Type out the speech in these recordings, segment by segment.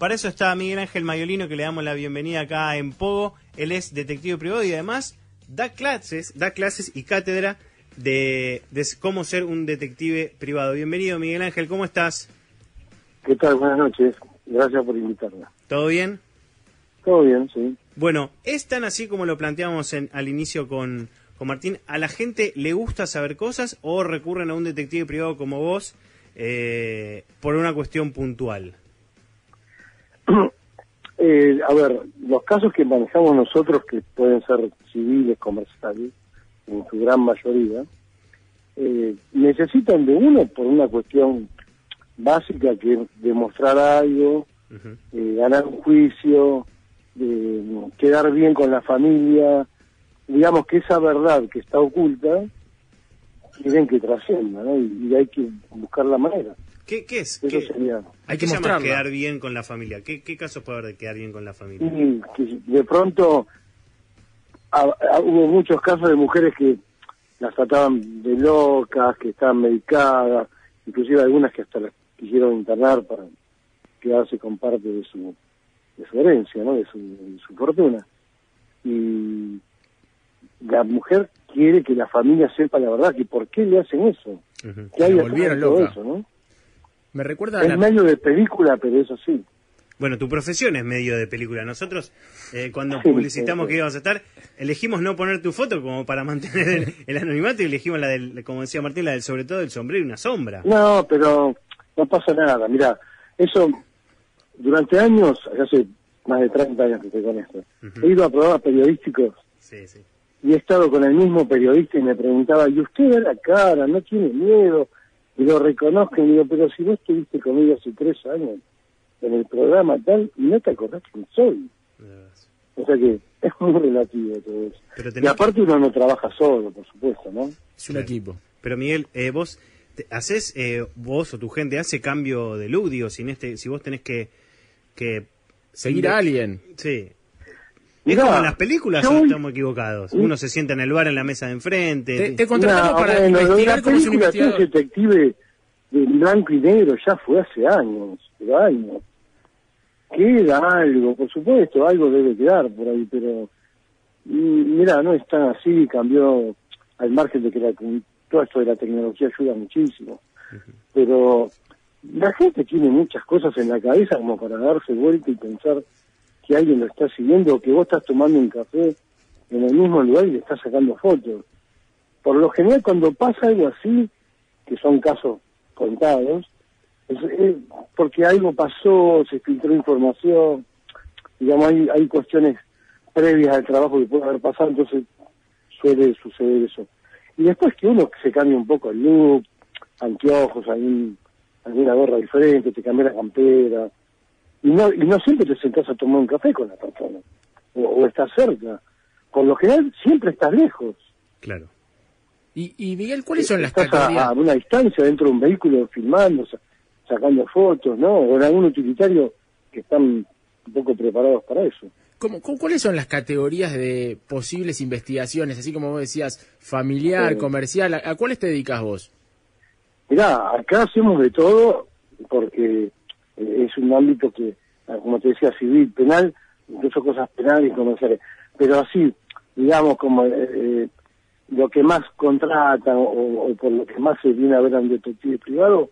Para eso está Miguel Ángel Mayolino, que le damos la bienvenida acá en Pogo. Él es detective privado y además da clases, da clases y cátedra de, de cómo ser un detective privado. Bienvenido, Miguel Ángel, ¿cómo estás? ¿Qué tal? Buenas noches. Gracias por invitarme. ¿Todo bien? Todo bien, sí. Bueno, es tan así como lo planteamos en, al inicio con, con Martín. ¿A la gente le gusta saber cosas o recurren a un detective privado como vos eh, por una cuestión puntual? Eh, a ver, los casos que manejamos nosotros, que pueden ser civiles, comerciales, en su gran mayoría, eh, necesitan de uno por una cuestión básica que es demostrar algo, eh, ganar un juicio, quedar bien con la familia, digamos que esa verdad que está oculta, quieren que trascienda, ¿no? Y, hay que buscar la manera. ¿Qué, qué es? Eso sería. Hay que mostrar quedar bien con la familia. ¿Qué, qué casos puede haber de quedar bien con la familia? que de pronto hubo muchos casos de mujeres que las trataban de locas, que estaban medicadas, inclusive algunas que hasta las quisieron internar para quedarse con parte de su, de su herencia, ¿no? de, su, de su fortuna. Y la mujer quiere que la familia sepa la verdad, que por qué le hacen eso. Que hay todo eso, ¿no? Me recuerda es medio de película, pero eso sí. Bueno, tu profesión es medio de película. Nosotros, eh, cuando publicitamos que ibas a estar, elegimos no poner tu foto como para mantener el, anonimato y elegimos la del, como decía Martín, la del sobre todo el sombrero y una sombra. No, pero no pasa nada. Mira, eso durante años, hace más de 30 años que estoy con esto, he ido a programas periodísticos y he estado con el mismo periodista y me preguntaba, ¿y usted ve la cara? ¿No tiene miedo? Y lo reconozco y digo, pero si vos estuviste conmigo hace tres años en el programa tal y no te acordás quién soy. O sea que es muy relativo todo eso. y aparte uno no trabaja solo, por supuesto, ¿no? Es un equipo. Pero Miguel, eh, vos haces, eh, vos o tu gente hace cambio de look, digo, si, este, si vos tenés que... que Seguir a alguien. Sí. Es como en las películas estamos equivocados. Uno se sienta en el bar en la mesa de enfrente. Te, te contratamos para investigar como un detective de blanco y negro ya fue hace años, pero años. Queda algo, por supuesto, algo debe quedar por ahí, pero mm, mira, no es tan así, cambió al margen de que la, todo esto de la tecnología ayuda muchísimo, pero la gente tiene muchas cosas en la cabeza como para darse vuelta y pensar que alguien lo está siguiendo o que vos estás tomando un café en el mismo lugar y le estás sacando fotos. Por lo general, cuando pasa algo así, que son casos contados, es, porque algo pasó, se filtró información, digamos, hay, hay cuestiones previas al trabajo que puede haber pasado, entonces suele suceder eso. Y después que uno se cambie un poco el look, anteojos, algún, alguna gorra diferente, te cambia la campera, y no, y no siempre te sentás a tomar un café con la persona, o, estás cerca. Por lo general siempre estás lejos. Claro. Y, y Miguel, ¿cuáles son las estás a, a, una distancia dentro de un vehículo filmando, sacando fotos, ¿no? O en algún utilitario que están un poco preparados para eso. ¿Cómo, cuáles son las categorías de posibles investigaciones? Así como vos decías, familiar, comercial, ¿a, cuáles te dedicas vos? Mirá, acá hacemos de todo porque eh, es un ámbito que, ah, como te decía, civil, penal, incluso cosas penales y comerciales. Pero así, digamos, como eh, eh, lo que más contratan o, por lo que más se viene a ver a un detective privado,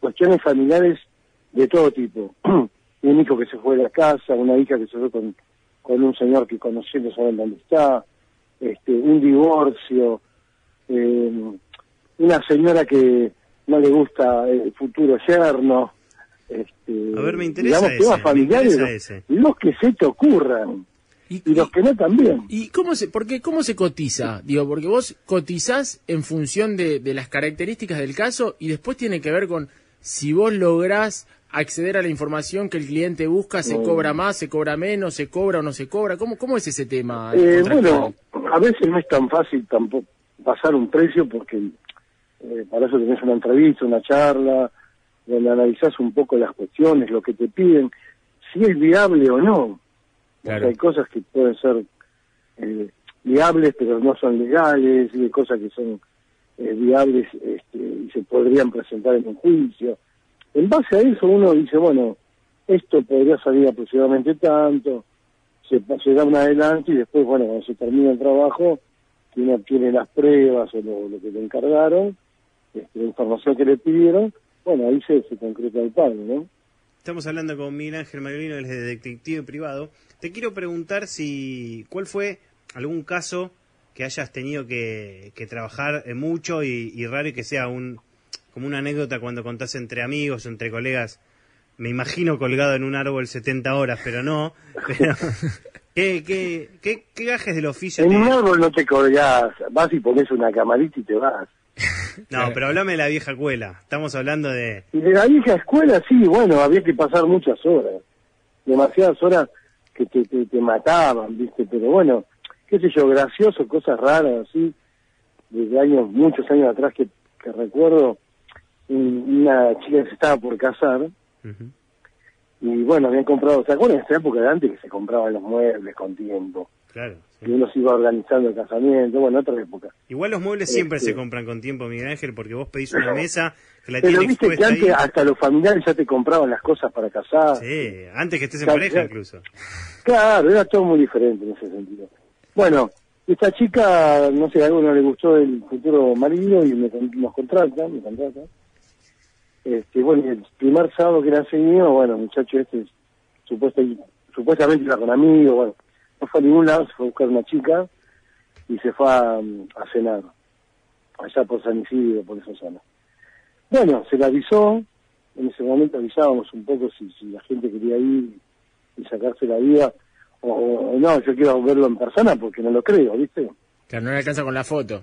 cuestiones familiares de todo tipo. un hijo que se fue de la casa, una hija que se fue con, con un señor que conoció no saben dónde está, este, un divorcio, eh, una señora que no le gusta el futuro yerno. Este, a ver, me interesa digamos, temas familiares, los, que se te ocurran. Y, los que no también. ¿Y cómo se, porque, cómo se cotiza? Digo, porque vos cotizás en función de, de las características del caso y después tiene que ver con si vos lográs acceder a la información que el cliente busca, ¿se cobra más, se cobra menos, se cobra o no se cobra? ¿Cómo, cómo es ese tema? Eh, bueno, a veces no es tan fácil tampoco pasar un precio porque eh, para eso tenés una entrevista, una charla, donde analizás un poco las cuestiones, lo que te piden, si es viable o no. hay cosas que pueden ser eh, viables pero no son legales, y hay cosas que son eh, viables este, y se podrían presentar en un juicio. En base a eso uno dice, bueno, esto podría salir aproximadamente tanto, se, se da un adelante y después, bueno, cuando se termina el trabajo, uno obtiene las pruebas o lo, lo que le encargaron, este, la información que le pidieron, bueno, ahí se, se concreta el pago, ¿no? Estamos hablando con Miguel Ángel Mariolino, él es de detective privado. Te quiero preguntar si cuál fue algún caso que hayas tenido que, que trabajar eh, mucho y, y raro y que sea un como una anécdota cuando contás entre amigos o entre colegas. Me imagino colgado en un árbol 70 horas, pero no. Pero, ¿qué, qué, qué, qué gajes del oficio? En te- un árbol no te colgás, vas y pones una camarita y te vas. No, pero hablame de la vieja cuela. Estamos hablando de... Y de la vieja escuela, sí, bueno, había que pasar muchas horas. Demasiadas horas que te, te, te mataban, ¿viste? Pero bueno, qué sé yo, gracioso, cosas raras, así. Desde años, muchos años atrás que, que recuerdo, un- una chica que se estaba por casar. Y bueno, habían comprado, ¿se acuerdan de esa época de antes que se compraban los muebles con tiempo? Claro. sí. Y uno se iba organizando el casamiento, bueno, otra época. Igual los muebles siempre Este- se compran con tiempo, Miguel Ángel, porque vos pedís una mesa que la Pero viste que antes ahí. hasta los familiares ya te compraban las cosas para casar. Sí, antes que estés en Claro, pareja incluso. Claro, era todo muy diferente en ese sentido. Bueno, esta chica, no sé, algo no le gustó el futuro marido y me, nos contrata, me contrata. Este, bueno, el primer sábado que era seguido, bueno, muchacho este supuesta, supuestamente iba con amigos, bueno, no fue a ningún lado, se fue a buscar una chica y se fue a, a cenar, allá por San Isidro, por esa zona. Bueno, se le avisó, en ese momento avisábamos un poco si, si la gente quería ir y sacarse la vida, o, no, yo quiero verlo en persona porque no lo creo, ¿viste? Claro, no le alcanza con la foto.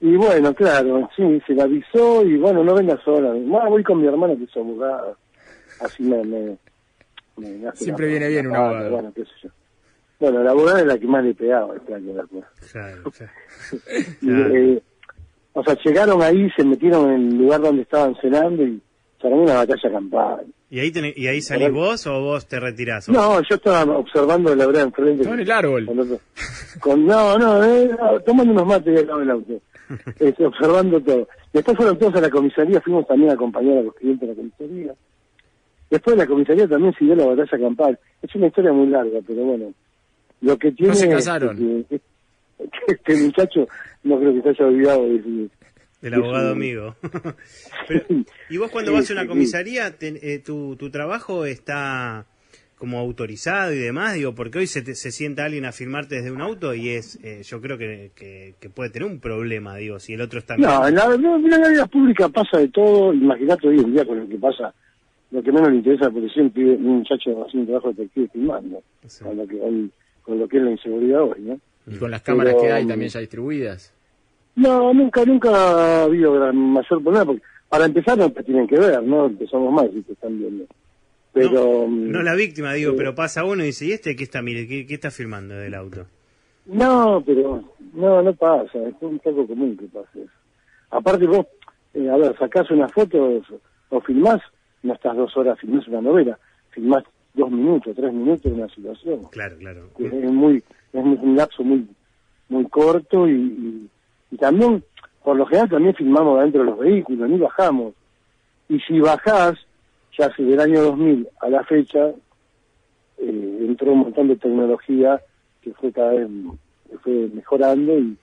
Y bueno, claro, sí, se le avisó y bueno, no venga sola. No, voy con mi hermana que es abogada. Así me... me, hace Siempre la- viene bien un abogado. Bueno, qué sé yo. Bueno, la abogada es la que más le pegaba, este año, la. Claro, claro. Y, Claro. eh, o sea, llegaron ahí, se metieron en el lugar donde estaban cenando y se armó una batalla campal. ¿Y ahí, tenés- ¿Y ahí salís vos o vos te retirás? No, yo estaba observando la verdad enfrente. Estaba en el árbol. Con otro- con- no, no, eh, no, tomando unos mates al lado del auto. Este, observando todo. Después fueron todos a la comisaría, fuimos también a acompañar a los clientes a la comisaría. Después de la comisaría también siguió la batalla campal. Es una historia muy larga, pero bueno. Lo que tiene se es casaron. que, que este muchacho no creo que se haya olvidado de decir. Del abogado Sí. amigo. Pero, ¿Y vos cuando Sí, vas a una sí, comisaría, te- eh, tu, tu trabajo está como autorizado y demás? Digo, porque hoy se, te- se sienta alguien a filmarte desde un auto y es, eh, yo creo que, que, que puede tener un problema, digo, si el otro está... No, en la, no, en la vida pública pasa de todo. Imagínate hoy en día con lo que pasa. Lo que menos le interesa a la policía un muchacho haciendo un trabajo detective filmando. Sí. Lo que hoy, con lo que es la inseguridad hoy, ¿no? Y con las cámaras Pero, que hay también ya distribuidas. No, nunca, nunca ha habido gran, mayor problema. Porque para empezar no te tienen que ver, ¿no? Empezamos mal si te están viendo. Pero... no, mm, no la víctima, digo, eh, pero pasa uno y dice, ¿y este qué está, mire, qué, qué está filmando del auto? No, pero no, no pasa, es un poco común que pase eso. Aparte vos, eh, a ver, sacás una foto o filmás, no estás dos horas, filmás una novela, filmás dos minutos, tres minutos de una situación. Claro, claro. Es, es muy, es muy- un lapso muy, muy corto y, y, y también, por lo general también filmamos dentro de los vehículos, ni bajamos. Y si bajás, ya hace del año 2000 a la fecha, eh, entró un montón de tecnología que fue cada vez que fue mejorando y,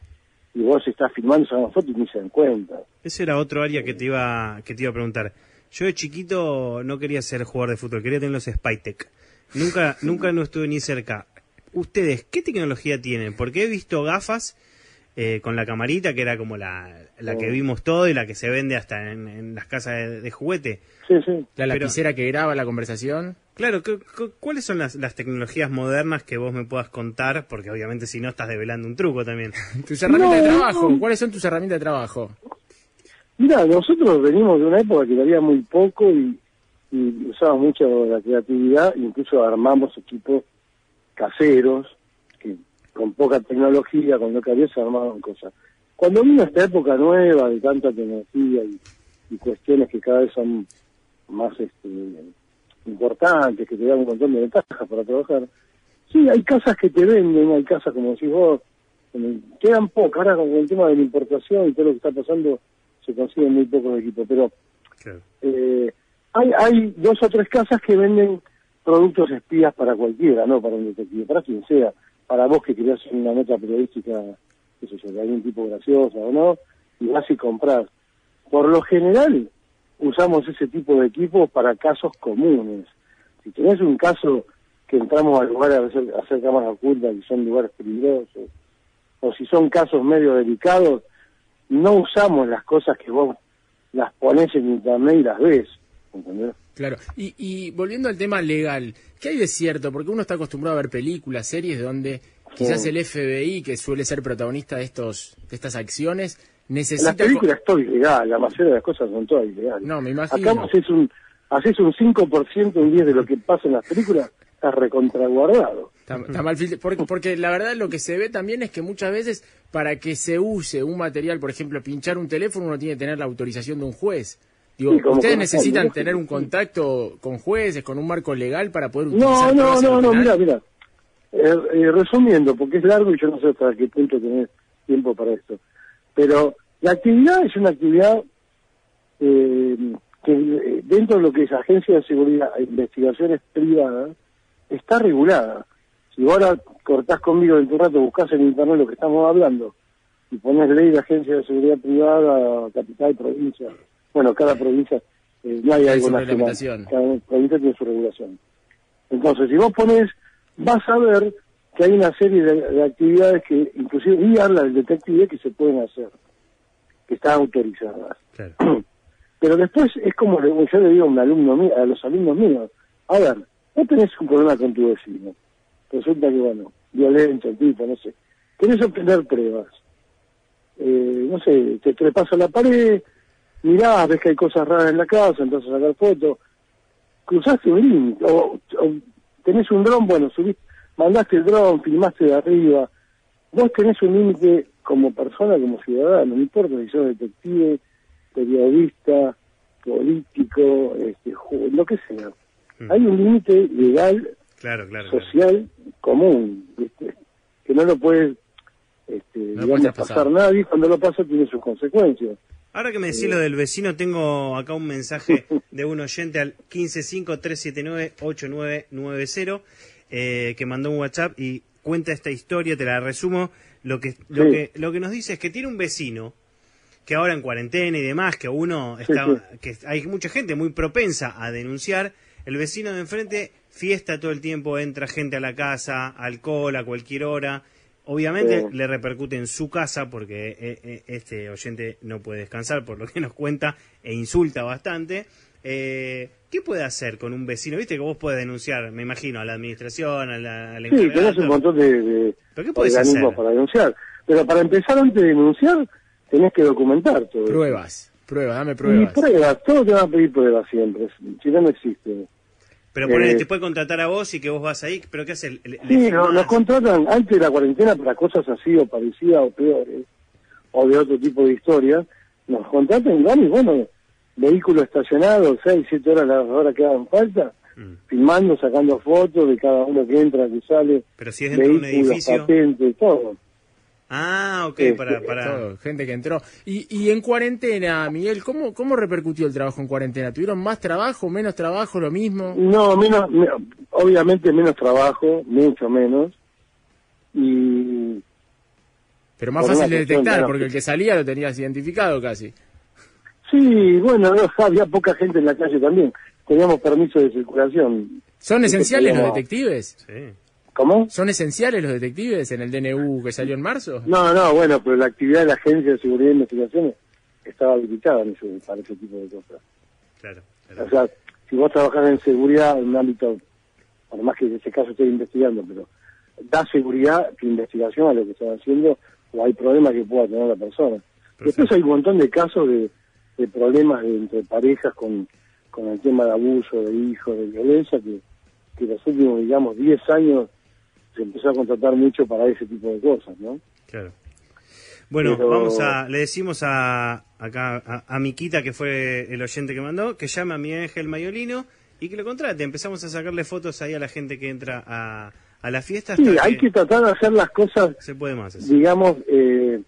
y vos estás filmando esa foto y ni se dan cuenta. Ese era otro área que te iba que te iba a preguntar. Yo de chiquito no quería ser jugador de fútbol, quería tener los Spytek. Nunca nunca no estuve ni cerca. Ustedes, ¿qué tecnología tienen? Porque he visto gafas eh, con la camarita, que era como la, la que Oh. vimos todo y la que se vende hasta en, en las casas de, de juguete. Sí, sí. La Pero- lapicera que graba la conversación. Claro, ¿cu- cu- ¿cuáles son las, las tecnologías modernas que vos me puedas contar? Porque obviamente si no estás develando un truco también. Tus herramientas de No. trabajo. ¿Cuáles son tus herramientas de trabajo? Mira, nosotros venimos de una época que había muy poco y, y usábamos mucho la creatividad, incluso armamos equipos caseros, que con poca tecnología, con lo que se armaban cosas. Cuando vino esta época nueva de tanta tecnología y, y cuestiones que cada vez son más este, importantes, que te dan un montón de ventajas para trabajar, sí, hay casas que te venden, hay casas como decís vos, que quedan pocas, ahora con el tema de la importación y todo lo que está pasando, se consiguen muy pocos equipos, pero Claro. eh, hay, hay dos o tres casas que venden productos espías para cualquiera, no para un detective, para quien sea, para vos que querés hacer una nota periodística, qué sé yo, de algún tipo graciosa o no, y vas y compras. Por lo general, usamos ese tipo de equipos para casos comunes. Si tenés un caso que entramos al lugar a hacer, a hacer cámaras ocultas y son lugares peligrosos, o si son casos medio delicados, no usamos las cosas que vos las pones en internet y las ves. ¿entendés? Claro, y, y volviendo al tema legal, ¿qué hay de cierto? Porque uno está acostumbrado a ver películas, series donde quizás el FBI, que suele ser protagonista de estos de estas acciones, En necesita... las películas todo ilegal, la mayoría de las cosas son todas ilegales. No, me imagino. Acá haces un, haces un 5%, un 10% de lo que pasa en las películas, estás recontraguardado. Está, está mal filtra- porque, porque la verdad lo que se ve también es que muchas veces para que se use un material, por ejemplo, pinchar un teléfono, uno tiene que tener la autorización de un juez. Digo, Sí, ¿ustedes necesitan tener un contacto con jueces, con un marco legal para poder utilizar No, no, no, no, mira, mira. Eh, eh, resumiendo, porque es largo y yo no sé hasta qué punto tenés tiempo para esto. Pero la actividad es una actividad eh, que eh, dentro de lo que es agencia de seguridad e investigaciones privadas está regulada. Si vos ahora cortás conmigo en tu rato, buscás en internet lo que estamos hablando y pones ley de agencia de seguridad privada, capital, provincia, bueno, cada provincia, eh, no hay Tiene algo nacional, cada provincia tiene su regulación. Entonces, si vos pones, vas a ver que hay una serie de, de actividades que, inclusive, y habla del detective, que se pueden hacer, que están autorizadas. Claro. Pero después es como yo le digo a, un alumno a los alumnos míos, a ver, vos tenés un problema con tu vecino, resulta que, bueno, violento el tipo, no sé, querés obtener pruebas, eh, no sé, te trepas a la pared, mirás, ves que hay cosas raras en la casa, entonces a sacar fotos, cruzaste un límite, o, o tenés un dron, bueno, subiste, mandaste el dron, filmaste de arriba, vos tenés un límite como persona, como ciudadano, no importa si sos detective, periodista, político, este, lo que sea. Mm. Hay un límite legal, Claro, claro. social, común, ¿viste? que no lo puede este, No digamos, pasar. pasar. nadie, cuando lo pasa tiene sus consecuencias. Ahora que me decís lo del vecino, tengo acá un mensaje de un oyente al 155-379-8990 eh, que mandó un WhatsApp y cuenta esta historia, te la resumo. Lo que, lo, Sí. que, lo que nos dice es que tiene un vecino que ahora en cuarentena y demás, que uno Sí, está, sí. que hay mucha gente muy propensa a denunciar, el vecino de enfrente fiesta todo el tiempo, entra gente a la casa, alcohol a cualquier hora. Obviamente Sí. le repercute en su casa porque eh, eh, este oyente no puede descansar por lo que nos cuenta e insulta bastante. Eh, ¿Qué puede hacer con un vecino? Viste que vos podés denunciar, me imagino, a la administración, a la, a la Sí, tenés un todo. montón de, de ¿Pero qué podés organismos hacer? para denunciar. Pero para empezar, antes de denunciar, tenés que documentar todo. eso. Pruebas, pruebas, dame Y pruebas. pruebas, todos te van a pedir pruebas siempre, si no, no existe. Pero ponele, Eh, te puede contratar a vos y que vos vas ahí, pero ¿qué hace? Le- le Sí, no, nos contratan antes de la cuarentena para cosas así o parecidas o peores, o de otro tipo de historias. Nos contratan, y bueno, vehículo estacionado, seis, siete horas las horas que hagan falta, Mm. filmando, sacando fotos de cada uno que entra, que sale, Pero si es dentro de un edificio. patentes, todo. Ah, ok, Sí, para... para... Todo, gente que entró. Y, y en cuarentena, Miguel, ¿cómo, ¿cómo repercutió el trabajo en cuarentena? ¿Tuvieron más trabajo, menos trabajo, lo mismo? No, menos, me- obviamente menos trabajo, mucho menos. Y Pero más fácil de detectar, porque el que salía lo tenías identificado casi. sí, bueno, no, había poca gente en la calle también. Teníamos permiso de circulación. ¿Son esenciales los detectives? Sí. ¿Cómo? ¿Son esenciales los detectives en el DNU que salió en marzo? No, no, bueno, pero la actividad de la Agencia de Seguridad e Investigaciones estaba habilitada en ese- para ese tipo de cosas. Claro. claro. O sea, si vos trabajás en seguridad en un ámbito, por más que en ese caso esté investigando, pero da seguridad tu investigación a lo que están haciendo o hay problemas que pueda tener la persona. Después hay un montón de casos de, de problemas de- entre parejas con, con el tema de abuso de hijos, de violencia, que, que los últimos, digamos, 10 años se empezó a contratar mucho para ese tipo de cosas, ¿no? Claro. Bueno, Pero- vamos a, le decimos a acá a, a Miquita, que fue el oyente que mandó, que llame a mi ángel Mayolino y que lo contrate. Empezamos a sacarle fotos ahí a la gente que entra a, a la fiesta. Sí, hay que tratar de hacer las cosas se puede más. eso. digamos, eh,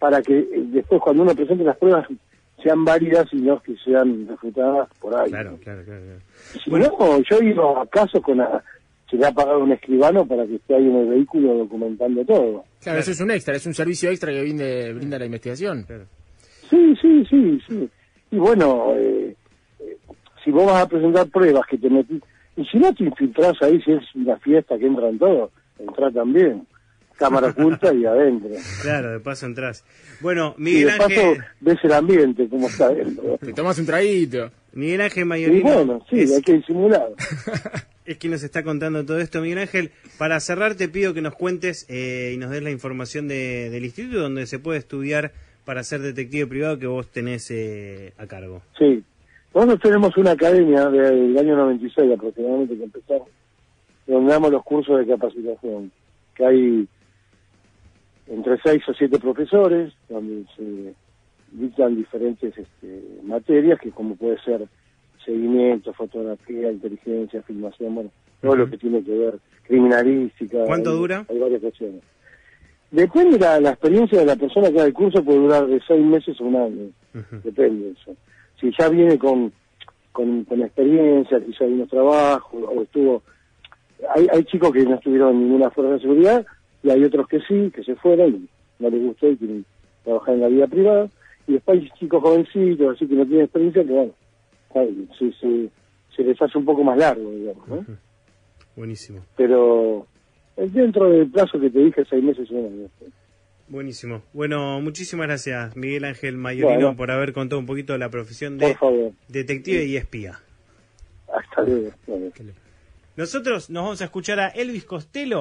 para que después cuando uno presente las pruebas sean válidas y no que sean refutadas por ahí. Claro, claro, claro. claro. Si no, yo he ido a casos con la, se le ha pagado un escribano para que esté ahí en el vehículo documentando todo. Claro, eso es un extra, es un servicio extra que brinda, brinda la investigación. claro. Sí, sí, sí, sí. Y bueno, eh, eh, si vos vas a presentar pruebas que te metís, y si no te infiltrás ahí, si es una fiesta que entran todos, entra también. Cámara oculta y adentro. Claro, de paso entras. Bueno, Y Miguel de paso ves el ambiente, como está adentro. Te tomas un traguito. Miguel Ángel Y Mayorino bueno, sí, es, hay que disimular. es quien nos está contando todo esto. Miguel Ángel, para cerrar te pido que nos cuentes eh, y nos des la información de- del instituto donde se puede estudiar para ser detective privado que vos tenés eh, a cargo. Sí. Nosotros tenemos una academia del año 96 aproximadamente que empezamos, donde damos los cursos de capacitación, que hay entre seis o siete profesores, donde se dictan diferentes este, materias, que como puede ser seguimiento, fotografía, inteligencia, filmación, bueno, todo lo que tiene que ver, criminalística. ¿Cuánto hay- dura? Hay varias cuestiones. Depende de la, la experiencia de la persona que da el curso, puede durar de seis meses a un año depende de eso. Si ya viene con, con, con experiencia, quizá hay unos trabajos, o estuvo... Hay, hay chicos que no estuvieron en ninguna fuerza de seguridad, y hay otros que sí, que se fueron, y no les gustó y quieren trabajar en la vida privada, y después hay chicos jovencitos, así que no tienen experiencia, que bueno, ay, se, se, se les hace un poco más largo, digamos, ¿no? Buenísimo, Pero eh, dentro del plazo que te dije, seis meses, un año. buenísimo. Bueno, muchísimas gracias Miguel Ángel Mayorino Bueno. por haber contado un poquito de la profesión de detective y espía. hasta luego. Nosotros nos vamos a escuchar a Elvis Costello